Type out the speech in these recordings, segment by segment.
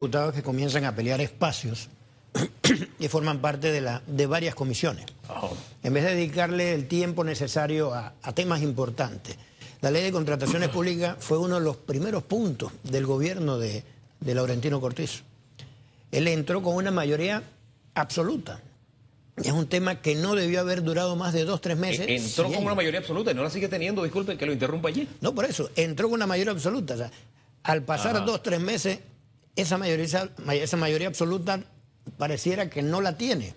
diputados que comienzan a pelear espacios y forman parte de, la, de varias comisiones. En vez de dedicarle el tiempo necesario a, a temas importantes. La ley de contrataciones públicas fue uno de los primeros puntos del gobierno de, de Laurentino Cortizo. Él entró con una mayoría absoluta. Es un tema que no debió haber durado más de dos, tres meses. Entró con una mayoría absoluta y no la sigue teniendo, disculpen que lo interrumpa allí. No, por eso, entró con una mayoría absoluta. O sea, al pasar Ajá. dos, tres meses, esa mayoría, esa mayoría absoluta pareciera que no la tiene.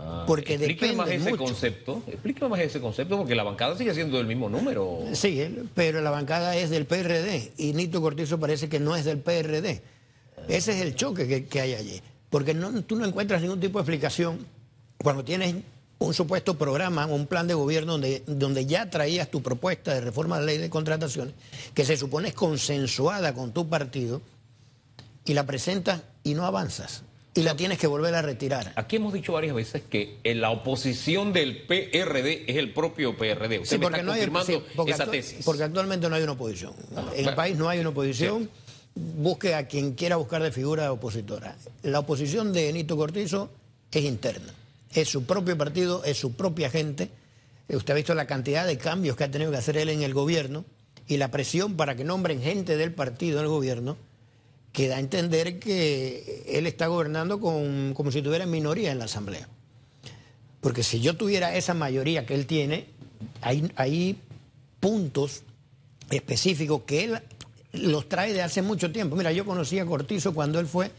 Ah, Porque explíqueme más ese mucho. concepto. Explíqueme más ese concepto porque la bancada sigue siendo del mismo número. Sí, pero la bancada es del PRD y Nito Cortizo parece que no es del PRD. Ese es el choque que, que hay allí. Porque no, tú no encuentras ningún tipo de explicación cuando tienes un supuesto programa, un plan de gobierno donde, donde ya traías tu propuesta de reforma de la ley de contrataciones, que se supone es consensuada con tu partido, y la presentas y no avanzas. Y la tienes que volver a retirar. Aquí hemos dicho varias veces que en la oposición del PRD es el propio PRD. Usted Sí, me porque está no hay confirmando sí, porque esa tesis. Porque actualmente no hay una oposición. en el país no hay una oposición. Busque a quien quiera buscar de figura opositora. La oposición de Nito Cortizo es interna. Es su propio partido, es su propia gente. Eh, Usted ha visto la cantidad de cambios que ha tenido que hacer él en el gobierno y la presión para que nombren gente del partido en el gobierno que da a entender que él está gobernando con, como si tuviera minoría en la Asamblea. Porque si yo tuviera esa mayoría que él tiene, hay, hay puntos específicos que él los trae de hace mucho tiempo. Mira, yo conocí a Cortizo cuando él fue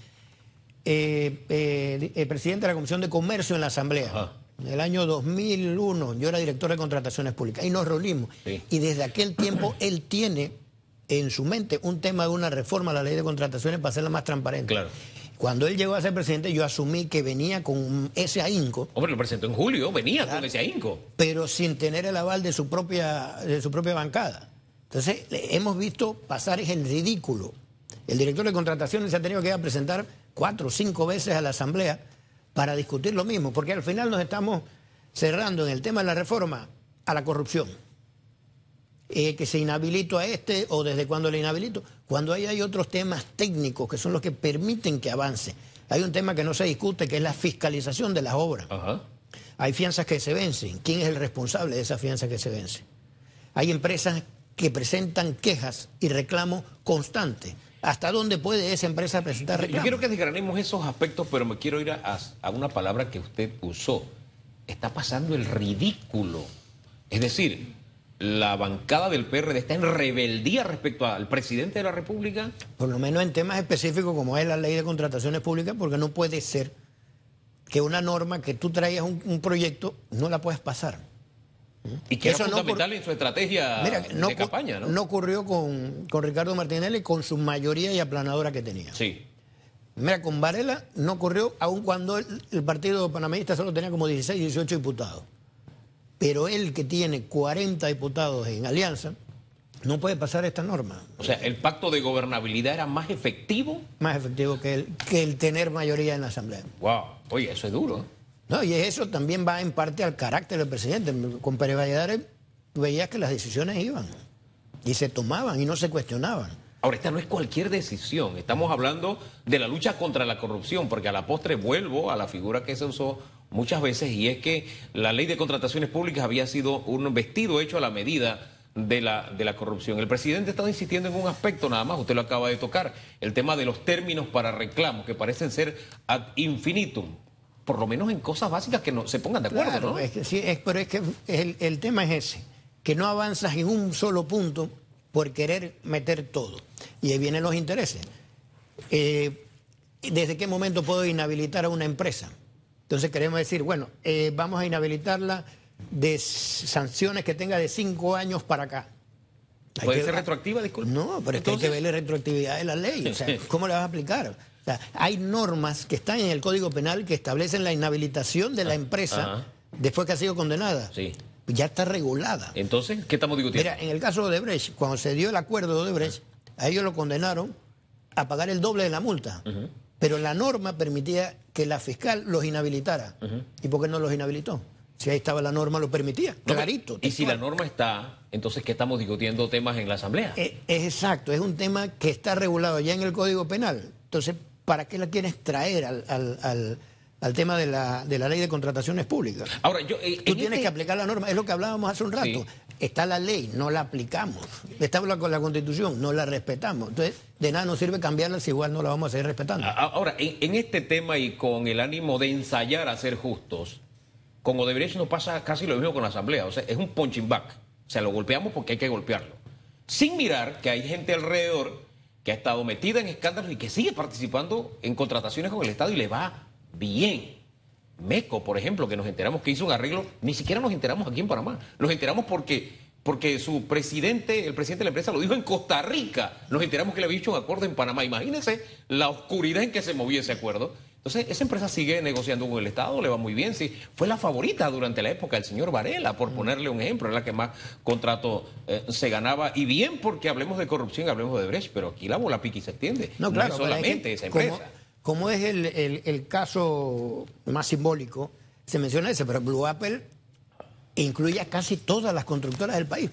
eh, eh, eh, presidente de la Comisión de Comercio en la Asamblea. Ajá. En el año 2001 yo era director de contrataciones públicas y nos reunimos. Sí. Y desde aquel tiempo él tiene en su mente un tema de una reforma a la ley de contrataciones para hacerla más transparente. Claro. Cuando él llegó a ser presidente yo asumí que venía con ese ahínco Hombre, lo presentó en julio, venía con ese ahínco. pero sin tener el aval de su propia, de su propia bancada. Entonces, le- hemos visto pasar el ridículo. El director de contrataciones se ha tenido que ir a presentar cuatro o cinco veces a la Asamblea para discutir lo mismo, porque al final nos estamos cerrando en el tema de la reforma a la corrupción. Eh, que se inhabilito a este o desde cuándo le inhabilito, cuando ahí hay otros temas técnicos que son los que permiten que avance. Hay un tema que no se discute, que es la fiscalización de las obras. Ajá. Hay fianzas que se vencen. ¿Quién es el responsable de esas fianzas que se vencen? Hay empresas que presentan quejas y reclamos constantes. ¿Hasta dónde puede esa empresa presentar Yo reclamos? quiero que desgranemos esos aspectos, pero me quiero ir a, a una palabra que usted usó. Está pasando el ridículo. Es decir, la bancada del PRD está en rebeldía respecto al presidente de la República. Por lo menos en temas específicos como es la ley de contrataciones públicas, porque no puede ser que una norma que tú traías un, un proyecto no la puedes pasar. Y que Eso no fundamental en su estrategia Mira, no, de campaña, ¿no? no ocurrió con, con Ricardo Martinelli con su mayoría y aplanadora que tenía. Sí. Mira, con Varela no ocurrió aun cuando el, el partido panameñista solo tenía como 16, 18 diputados. Pero él que tiene 40 diputados en alianza, no puede pasar esta norma. O sea, el pacto de gobernabilidad era más efectivo. Más efectivo que el, que el tener mayoría en la Asamblea. Wow. Oye, eso es duro. ¿eh? No, y eso también va en parte al carácter del presidente. Con Pérez Valladares veías que las decisiones iban y se tomaban y no se cuestionaban. Ahora, esta no es cualquier decisión. Estamos hablando de la lucha contra la corrupción, porque a la postre vuelvo a la figura que se usó muchas veces, y es que la ley de contrataciones públicas había sido un vestido hecho a la medida de la, de la corrupción. El presidente está insistiendo en un aspecto nada más, usted lo acaba de tocar, el tema de los términos para reclamos, que parecen ser ad infinitum, por lo menos en cosas básicas que no se pongan de acuerdo, Claro, ¿no? es que sí, es, pero es que el, el tema es ese, que no avanzas en un solo punto por querer meter todo. Y ahí vienen los intereses. Eh, ¿Desde qué momento puedo inhabilitar a una empresa? Entonces queremos decir, bueno, eh, vamos a inhabilitarla de sanciones que tenga de cinco años para acá. Hay ¿Puede que- ser retroactiva, disculpe? No, pero es que hay que ver la retroactividad de la ley. O sea, ¿cómo la vas a aplicar? O sea, hay normas que están en el Código Penal que establecen la inhabilitación de la empresa ajá. después que ha sido condenada. Sí. Ya está regulada. Entonces, ¿qué estamos discutiendo? Mira, en el caso de Odebrecht, cuando se dio el acuerdo de Odebrecht, a ellos lo condenaron a pagar el doble de la multa. Pero la norma permitía que la fiscal los inhabilitara. ¿Y por qué no los inhabilitó? Si ahí estaba la norma, lo permitía. No, Clarito. Y si la norma está, entonces, ¿qué estamos discutiendo temas en la Asamblea? Eh, Es exacto, es un tema que está regulado ya en el Código Penal. Entonces, ¿para qué la quieres traer al, al, al, al tema de la, de la ley de contrataciones públicas? Ahora, yo, eh, Tú en tienes este- que aplicar la norma, es lo que hablábamos hace un rato. Sí. Está la ley, no la aplicamos. Está con la constitución, no la respetamos. Entonces, de nada nos sirve cambiarla si igual no la vamos a seguir respetando. Ahora, en, en este tema y con el ánimo de ensayar a ser justos, con Odebrecht nos pasa casi lo mismo con la Asamblea. O sea, es un punching back. O sea, lo golpeamos porque hay que golpearlo. Sin mirar que hay gente alrededor que ha estado metida en escándalos y que sigue participando en contrataciones con el Estado y le va bien. Meco, por ejemplo, que nos enteramos que hizo un arreglo, ni siquiera nos enteramos aquí en Panamá. Nos enteramos porque, porque su presidente, el presidente de la empresa, lo dijo en Costa Rica. Nos enteramos que le había hecho un acuerdo en Panamá. Imagínense la oscuridad en que se movía ese acuerdo. Entonces, esa empresa sigue negociando con el Estado, le va muy bien. Sí, fue la favorita durante la época del señor Varela, por ponerle un ejemplo, era la que más contrato eh, se ganaba. Y bien, porque hablemos de corrupción, hablemos de Brecht, pero aquí la bola piqui se extiende. No, claro, es solamente que esa empresa. Como, es el, el- el caso más simbólico, se menciona ese, pero Blue Apple incluye a casi todas las constructoras del país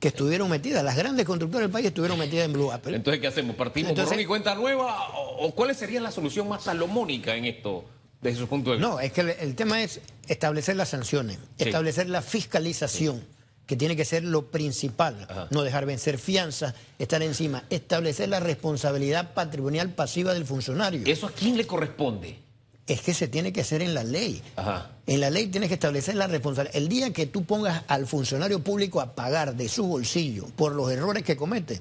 que estuvieron metidas. Las grandes constructoras del país estuvieron metidas en Blue Apple. Entonces, ¿qué hacemos? ¿Partimos Entonces- borrón y cuenta nueva? ¿O, cuál sería la solución más salomónica en esto, desde su punto de vista? No, es que el, el tema es establecer las sanciones, Sí. establecer la fiscalización, que tiene que ser lo principal, Ajá. no dejar vencer fianzas, estar encima, establecer la responsabilidad patrimonial pasiva del funcionario. ¿Eso a quién le corresponde? Es que se tiene que hacer en la ley. Ajá. En la ley tienes que establecer la responsabilidad. El día que tú pongas al funcionario público a pagar de su bolsillo por los errores que comete,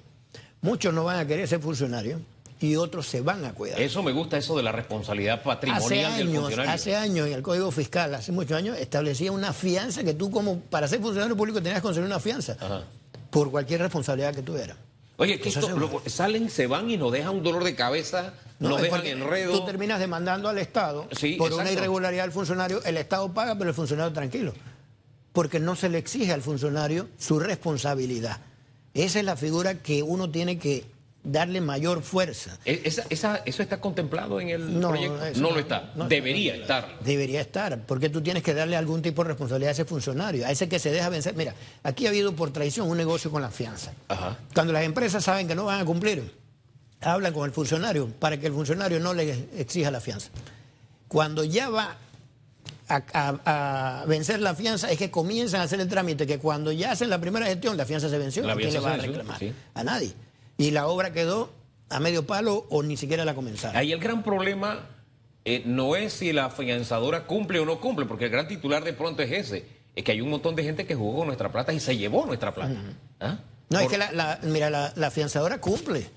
muchos no van a querer ser funcionarios y otros se van a cuidar. Eso me gusta, eso de la responsabilidad Hace patrimonial del años, funcionario. hace años en el Código Fiscal, hace muchos años, establecía una fianza que tú como para ser funcionario público tenías que conseguir una fianza Ajá. por cualquier responsabilidad que tuvieras. Oye, que esto, lo- salen, se van y nos dejan un dolor de cabeza, nos es dejan enredo. Tú terminas demandando al Estado Sí, por una irregularidad del funcionario, el Estado paga, pero el funcionario tranquilo. Porque no se le exige al funcionario su responsabilidad. Esa es la figura que uno tiene que darle mayor fuerza. E- Esa, esa- ¿Eso está contemplado en el No, proyecto? eso No lo está. no Debería estar. Debería estar, porque tú tienes que darle algún tipo de responsabilidad a ese funcionario, a ese que se deja vencer. Mira, aquí ha habido por traición un negocio con la fianza. Ajá. Cuando las empresas saben que no van a cumplir, hablan con el funcionario para que el funcionario no le exija la fianza. Cuando ya va a, a- a vencer la fianza, es que comienzan a hacer el trámite, que cuando ya hacen la primera gestión, la fianza se venció, La ¿a quién le va a reclamar? sí. A nadie. Y la obra quedó a medio palo o ni siquiera la comenzaron. Ahí el gran problema eh, no es si la afianzadora cumple o no cumple, porque el gran titular de pronto es ese. Es que hay un montón de gente que jugó con nuestra plata y se llevó nuestra plata. ¿Ah? No, es que la, la- mira, la, la fianzadora cumple,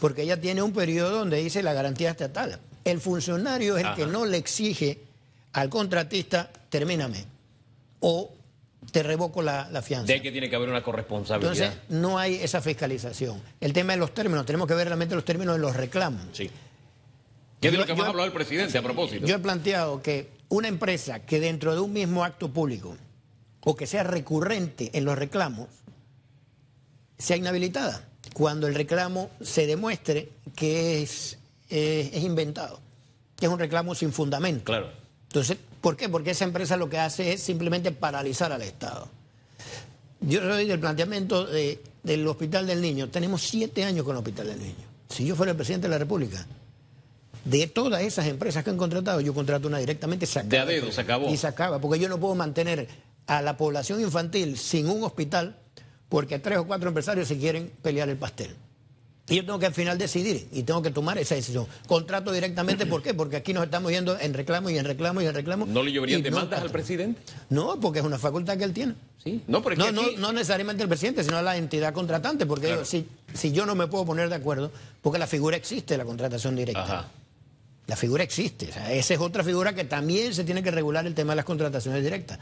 porque ella tiene un periodo donde dice la garantía estatal. El funcionario es el que no le exige al contratista, termíname, o te revoco la, la fianza. De que tiene que haber una corresponsabilidad. Entonces, no hay esa fiscalización. El tema de los términos, tenemos que ver realmente los términos de los reclamos. sí. ¿Qué es de lo que más ha hablado el presidente a propósito? Yo he planteado que una empresa que dentro de un mismo acto público o que sea recurrente en los reclamos sea inhabilitada cuando el reclamo se demuestre que es, eh, es inventado, que es un reclamo sin fundamento. Claro. Entonces, ¿por qué? Porque esa empresa lo que hace es simplemente paralizar al Estado. Yo soy del planteamiento de- del Hospital del Niño. Tenemos siete años con el Hospital del Niño. Si yo fuera el presidente de la República, de todas esas empresas que han contratado, yo contrato una directamente, se De a acaba dedo, se acabó. Y se acaba, porque yo no puedo mantener a la población infantil sin un hospital porque tres o cuatro empresarios se quieren pelear el pastel. Y yo tengo que al final decidir y tengo que tomar esa decisión. Contrato directamente, ¿por qué? Porque aquí nos estamos yendo en reclamo y en reclamo y en reclamo. ¿No le lloverían y demandas no- al presidente? No, porque es una facultad que él tiene. Sí. No, pero es No, que no, aquí- no necesariamente el presidente, sino la entidad contratante, porque Claro. yo- si, si yo no me puedo poner de acuerdo, porque la figura existe, la contratación directa. Ajá. La figura existe. O sea, esa es otra figura que también se tiene que regular el tema de las contrataciones directas.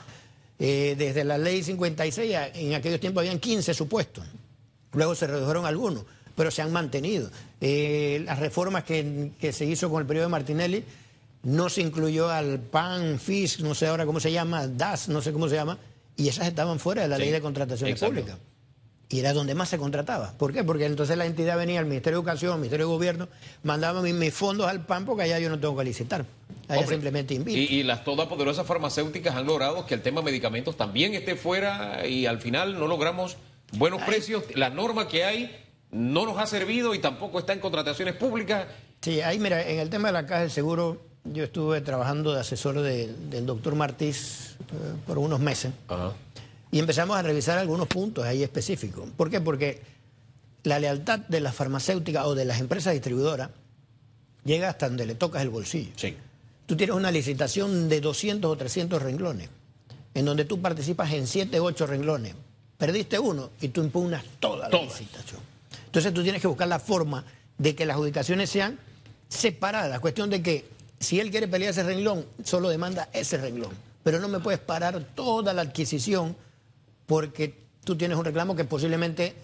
Eh, desde la ley 56, a- en aquellos tiempos habían 15 supuestos. Luego se redujeron algunos, pero se han mantenido. Eh, las reformas que, que se hizo con el periodo de Martinelli, no se incluyó al PAN, FIS, no sé ahora cómo se llama, DAS, no sé cómo se llama, y esas estaban fuera de la Sí, ley de contrataciones exacto. públicas. Y era donde más se contrataba. ¿Por qué? Porque entonces la entidad venía al Ministerio de Educación, al Ministerio de Gobierno, mandaba mis, mis fondos al PAN porque allá yo no tengo que licitar. Allá Hombre, simplemente invito. Y, y las todopoderosas farmacéuticas han logrado que el tema medicamentos también esté fuera y al final no logramos buenos precios. La norma que hay no nos ha servido y tampoco está en contrataciones públicas Sí, ahí mira, en el tema de la caja del seguro, yo estuve trabajando de asesor del doctor Martís eh, por unos meses. Y empezamos a revisar algunos puntos ahí específicos. ¿Por qué? Porque la lealtad de las farmacéuticas o de las empresas distribuidoras llega hasta donde le tocas el bolsillo. Sí. Tú tienes una licitación de 200 o 300 renglones, en donde tú participas en 7 o 8 renglones. Perdiste uno y tú impugnas toda la licitación. Entonces tú tienes que buscar la forma de que las adjudicaciones sean separadas. Cuestión de que si él quiere pelear ese renglón, solo demanda ese renglón. Pero no me puedes parar toda la adquisición porque tú tienes un reclamo que posiblemente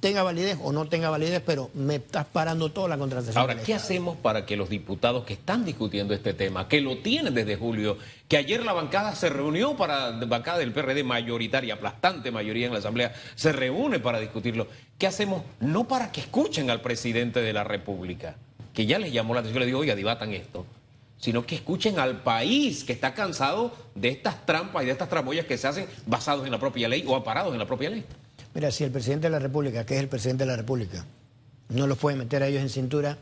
tenga validez o no tenga validez, pero me estás parando toda la contratación. Ahora, ¿qué hacemos para que los diputados que están discutiendo este tema, que lo tienen desde julio, que ayer la bancada se reunió para, la bancada del PRD mayoritaria, aplastante mayoría en la Asamblea, se reúne para discutirlo, ¿qué hacemos? No para que escuchen al presidente de la República, que ya les llamó la atención, le digo, oiga, debatan esto sino que escuchen al país que está cansado de estas trampas y de estas tramoyas que se hacen basados en la propia ley o aparados en la propia ley. Mira, si el presidente de la República, que es el presidente de la República, no los puede meter a ellos en cintura,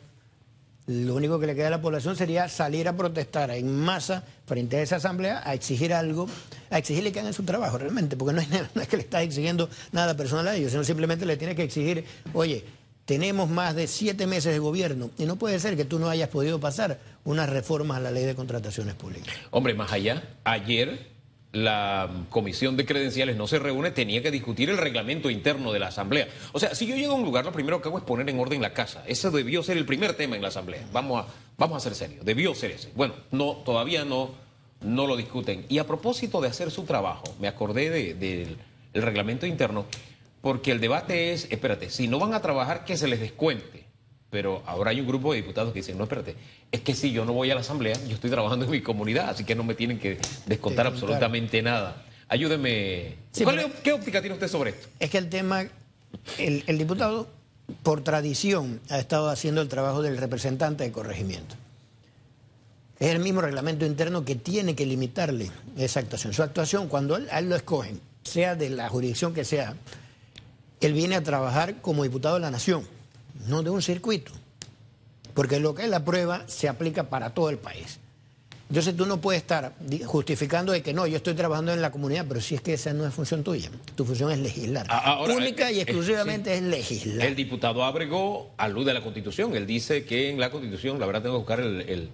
lo único que le queda a la población sería salir a protestar en masa frente a esa asamblea, a exigir algo, a exigirle que hagan su trabajo realmente, porque no es, no es que le estás exigiendo nada personal a ellos, sino simplemente le tiene que exigir, oye, tenemos más de siete meses de gobierno y no puede ser que tú no hayas podido pasar unas reformas a la ley de contrataciones públicas. Hombre, más allá, ayer la comisión de credenciales no se reúne, tenía que discutir el reglamento interno de la Asamblea. O sea, si yo llego a un lugar, lo primero que hago es poner en orden la casa. Ese debió ser el primer tema en la Asamblea. Vamos a, vamos a ser serios. Debió ser ese. Bueno, no, todavía no, no lo discuten. Y a propósito de hacer su trabajo, me acordé del reglamento interno porque el debate es, espérate, si no van a trabajar, que se les descuente. Pero ahora hay un grupo de diputados que dicen, no, espérate, es que si yo no voy a la asamblea, yo estoy trabajando en mi comunidad, así que no me tienen que descontar absolutamente nada. Ayúdeme. ¿Qué óptica tiene usted sobre esto? Es que el tema, el, el diputado, por tradición, ha estado haciendo el trabajo del representante de corregimiento. Es el mismo reglamento interno que tiene que limitarle esa actuación. Su actuación, cuando él, a él lo escogen, sea de la jurisdicción que sea, él viene a trabajar como diputado de la Nación, no de un circuito. Porque lo que es la prueba se aplica para todo el país. Entonces tú no puedes estar justificando de que no, yo estoy trabajando en la comunidad, pero si es que esa no es función tuya. Tu función es legislar. Ah, Única y eh, eh, exclusivamente es legislar. El diputado Abrego alude a la Constitución. Él dice que en la Constitución, la verdad tengo que buscar el,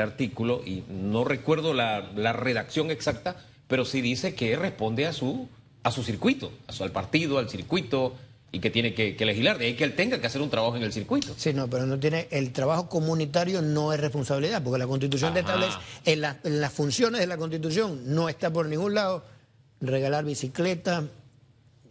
artículo y no recuerdo la, la redacción exacta, pero sí dice que responde a su a su circuito, a su, al partido, al circuito, y que tiene que, legislar. De ahí que él tenga que hacer un trabajo en el circuito. Sí, no, pero no tiene. El trabajo comunitario no es responsabilidad, porque la Constitución establece. En, las funciones de la Constitución no está por ningún lado regalar bicicleta,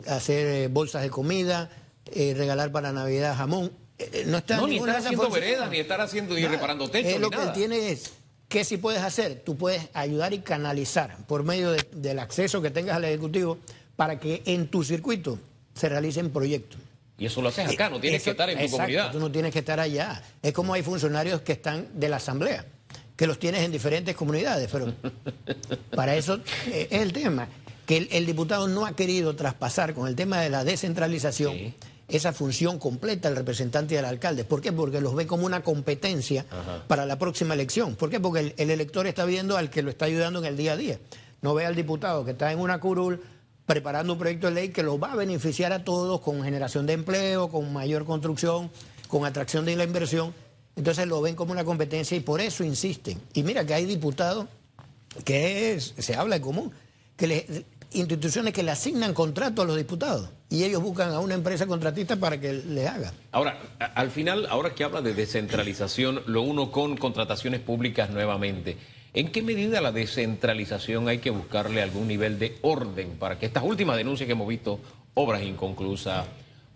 hacer eh, bolsas de comida, eh, regalar para Navidad jamón. Eh, no está ni estar haciendo veredas, ni estar haciendo ni reparando techos. lo que él tiene es. ¿Qué sí puedes hacer? Tú puedes ayudar y canalizar por medio del acceso que tengas al Ejecutivo para que en tu circuito se realicen proyectos. Y eso lo haces acá, no tienes que estar en tu comunidad. Tú no tienes que estar allá. Es como hay funcionarios que están de la Asamblea, que los tienes en diferentes comunidades, pero para eso eh, es el tema. Que el, diputado no ha querido traspasar con el tema de la descentralización esa función completa al representante del alcalde. ¿Por qué? Porque los ve como una competencia para la próxima elección. ¿Por qué? Porque el, el elector está viendo al que lo está ayudando en el día a día. No ve al diputado que está en una curul preparando un proyecto de ley que lo va a beneficiar a todos con generación de empleo, con mayor construcción, con atracción de la inversión. Entonces lo ven como una competencia y por eso insisten. Y mira que hay diputados que se habla de común, que instituciones que le asignan contrato a los diputados y ellos buscan a una empresa contratista para que le haga. Ahora, al final, ahora que habla de descentralización, lo uno con contrataciones públicas nuevamente. ¿En qué medida la descentralización hay que buscarle algún nivel de orden para que estas últimas denuncias que hemos visto, obras inconclusas,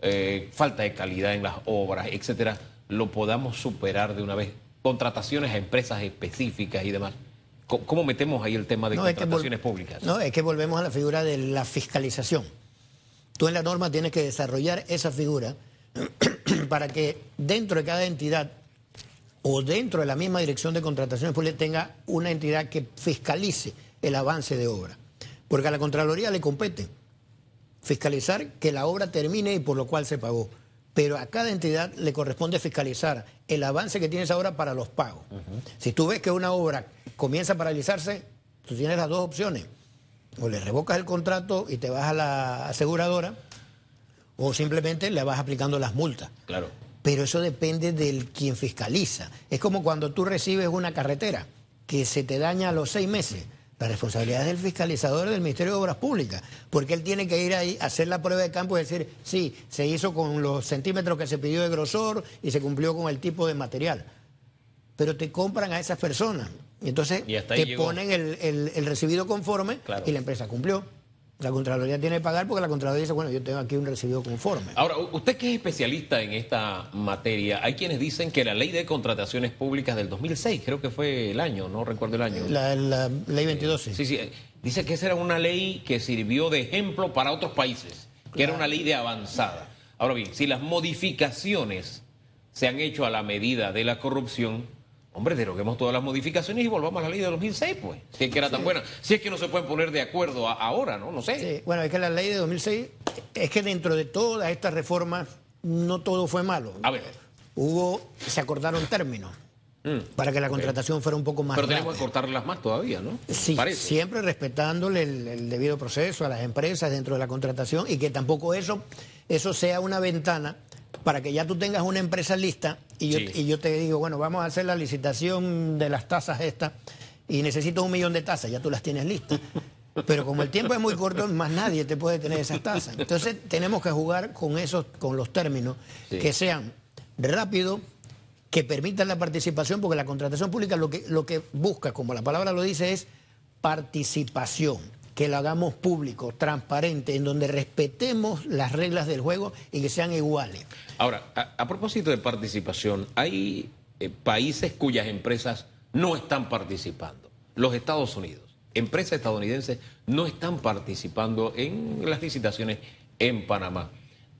eh, falta de calidad en las obras, etcétera, lo podamos superar de una vez? Contrataciones a empresas específicas y demás. ¿Cómo, metemos ahí el tema de contrataciones públicas? No, es que volvemos a la figura de la fiscalización. Tú en la norma tienes que desarrollar esa figura para que dentro de cada entidad o dentro de la misma dirección de contrataciones públicas tenga una entidad que fiscalice el avance de obra. Porque a la Contraloría le compete fiscalizar que la obra termine y por lo cual se pagó. Pero a cada entidad le corresponde fiscalizar el avance que tienes ahora para los pagos. Si tú ves que una obra comienza a paralizarse, tú tienes las dos opciones. O le revocas el contrato y te vas a la aseguradora, o simplemente le vas aplicando las multas. Claro. Pero eso depende del quien fiscaliza. Es como cuando tú recibes una carretera que se te daña a los seis meses. La responsabilidad es del fiscalizador del Ministerio de Obras Públicas, porque él tiene que ir ahí a hacer la prueba de campo y decir, sí, se hizo con los centímetros que se pidió de grosor y se cumplió con el tipo de material. Pero te compran a esas personas. Y entonces te ponen el, recibido conforme y la empresa cumplió. La Contraloría tiene que pagar porque la Contraloría dice, bueno, yo tengo aquí un recibido conforme. Ahora, usted que es especialista en esta materia, hay quienes dicen que la ley de contrataciones públicas del 2006, creo que fue el año, no recuerdo el año. La, ley 22, sí. Sí, sí. Dice que esa era una ley que sirvió de ejemplo para otros países, que era una ley de avanzada. Ahora bien, si las modificaciones se han hecho a la medida de la corrupción, Hombre, deroguemos todas las modificaciones y volvamos a la ley de 2006, pues. Si es que era tan buena. Si es que no se pueden poner de acuerdo ahora, ¿no? No sé. Sí. Bueno, es que la ley de 2006, es que dentro de todas estas reformas, no todo fue malo. A ver. Hubo, se acordaron términos. Mm, para que la contratación fuera un poco más. Pero tenemos que cortarlas más todavía, ¿no? Sí, siempre respetándole el, debido proceso a las empresas dentro de la contratación y que tampoco eso, eso sea una ventana para que ya tú tengas una empresa lista y yo, y yo te digo, bueno, vamos a hacer la licitación de las tasas estas y necesito un millón de tasas, ya tú las tienes listas. Pero como el tiempo es muy corto, más nadie te puede tener esas tasas. Entonces tenemos que jugar con esos, con los términos que sean rápidos, que permitan la participación, porque la contratación pública lo que, lo que busca, como la palabra lo dice, es participación que lo hagamos público, transparente, en donde respetemos las reglas del juego y que sean iguales. Ahora, a, propósito de participación, hay eh, países cuyas empresas no están participando. Los Estados Unidos, empresas estadounidenses no están participando en las licitaciones en Panamá.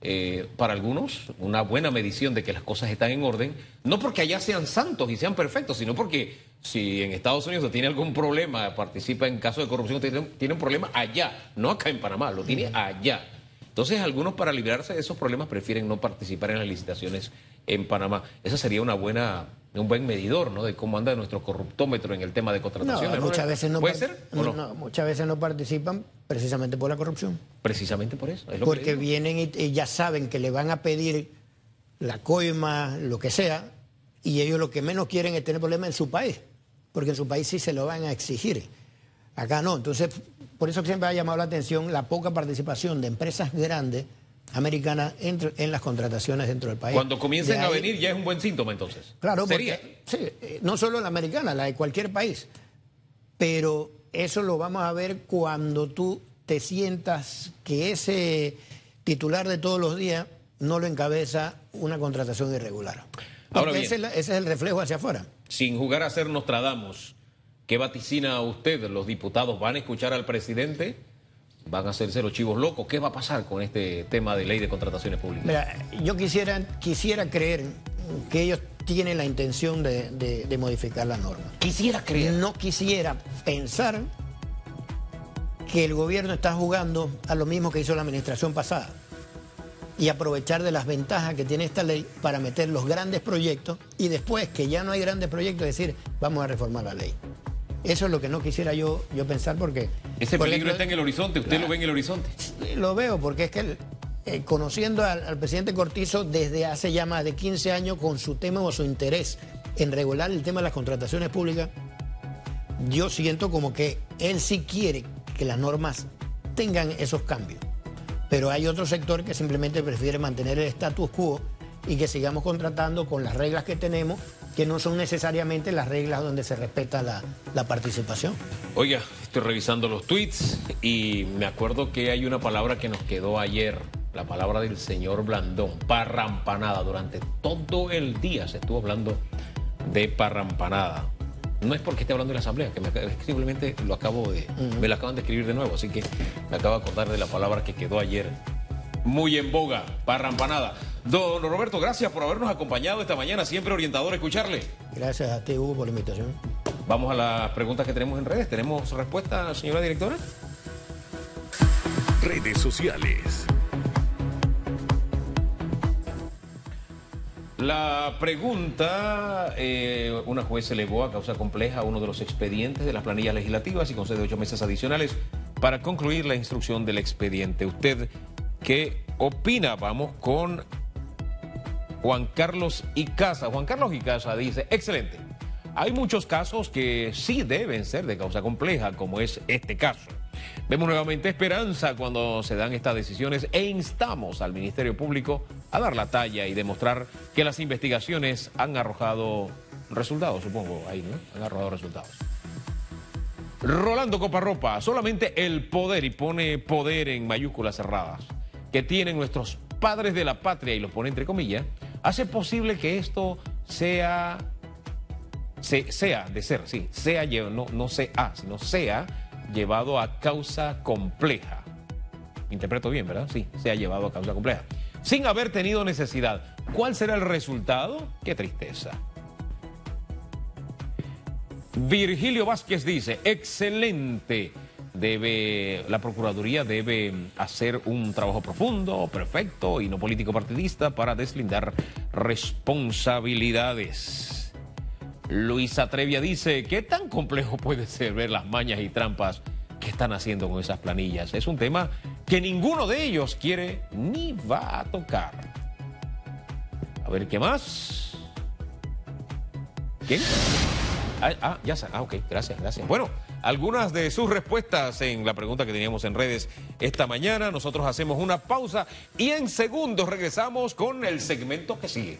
Eh, para algunos una buena medición de que las cosas están en orden, no porque allá sean santos y sean perfectos, sino porque si en Estados Unidos tiene algún problema, participa en caso de corrupción, tiene, un problema allá, no acá en Panamá, lo tiene allá. Entonces algunos para librarse de esos problemas prefieren no participar en las licitaciones en Panamá. Esa sería una buena, un buen medidor, ¿no? De cómo anda nuestro corruptómetro en el tema de contrataciones. muchas veces no ¿Puede ser? muchas veces no participan precisamente por la corrupción. Precisamente por eso. Porque vienen y, ya saben que le van a pedir la coima, lo que sea, y ellos lo que menos quieren es tener problemas en su país, porque en su país sí se lo van a exigir. Acá no. Entonces, por eso siempre ha llamado la atención la poca participación de empresas grandes americanas en, las contrataciones dentro del país. Cuando comiencen a venir ya es un buen síntoma entonces. Claro, Porque, sí, eh, no solo la americana, la de cualquier país. Pero eso lo vamos a ver cuando tú te sientas que ese titular de todos los días no lo encabeza una contratación irregular. Ahora ese, es el reflejo hacia afuera. Sin jugar a ser Nostradamus, ¿qué vaticina usted? ¿Los diputados van a escuchar al presidente? ¿Van a hacerse los chivos locos? ¿Qué va a pasar con este tema de ley de contrataciones públicas? Mira, yo quisiera, quisiera creer que ellos tienen la intención de, modificar la norma. Quisiera creer. No quisiera pensar que el gobierno está jugando a lo mismo que hizo la administración pasada y aprovechar de las ventajas que tiene esta ley para meter los grandes proyectos y después que ya no hay grandes proyectos decir vamos a reformar la ley. Eso es lo que no quisiera yo, yo pensar porque... Ese peligro está en el horizonte, ¿usted lo ve en el horizonte? Lo veo porque es que eh, conociendo al, presidente Cortizo desde hace ya más de 15 años con su tema o su interés en regular el tema de las contrataciones públicas, yo siento como que él sí quiere que las normas tengan esos cambios. Pero hay otro sector que simplemente prefiere mantener el status quo y que sigamos contratando con las reglas que tenemos, que no son necesariamente las reglas donde se respeta la, participación. Oiga, estoy revisando los tweets y me acuerdo que hay una palabra que nos quedó ayer, la palabra del señor Blandón, parrampanada. Durante todo el día se estuvo hablando de parrampanada. No es porque esté hablando de la asamblea, que, simplemente lo acabo de, me lo acaban de escribir de nuevo, así que me acabo de acordar de la palabra que quedó ayer muy en boga, parrampanada. Don Roberto, gracias por habernos acompañado esta mañana, siempre orientador escucharle. Gracias a ti, Hugo, por la invitación. Vamos a las preguntas que tenemos en redes. ¿Tenemos respuesta, señora directora? Redes sociales. La pregunta, eh, una juez elevó a causa compleja uno de los expedientes de las planillas legislativas y concede ocho meses adicionales para concluir la instrucción del expediente. ¿Usted qué opina? Vamos con Juan Carlos Icaza. Juan Carlos Icaza dice, excelente. Hay muchos casos que sí deben ser de causa compleja, como es este caso. Vemos nuevamente esperanza cuando se dan estas decisiones e instamos al Ministerio Público a dar la talla y demostrar que las investigaciones han arrojado resultados, supongo, ahí, ¿no? Han arrojado resultados. Rolando Coparropa, solamente el poder, y pone poder en mayúsculas cerradas, que tienen nuestros padres de la patria, y los pone entre comillas, hace posible que esto sea, sea de ser, sí, sea, no, no sea, sino sea llevado a causa compleja. Interpreto bien, ¿verdad? Sí, se ha llevado a causa compleja. Sin haber tenido necesidad. ¿Cuál será el resultado? Qué tristeza. Virgilio Vázquez dice, excelente. Debe, la Procuraduría debe hacer un trabajo profundo, perfecto y no político partidista para deslindar responsabilidades. Luisa Trevia dice, ¿qué tan complejo puede ser ver las mañas y trampas que están haciendo con esas planillas? Es un tema que ninguno de ellos quiere ni va a tocar. A ver, ¿qué más? ¿Quién? Ah, ah ya sé. Ah, ok, gracias, gracias. Bueno, algunas de sus respuestas en la pregunta que teníamos en redes esta mañana. Nosotros hacemos una pausa y en segundos regresamos con el segmento que sigue.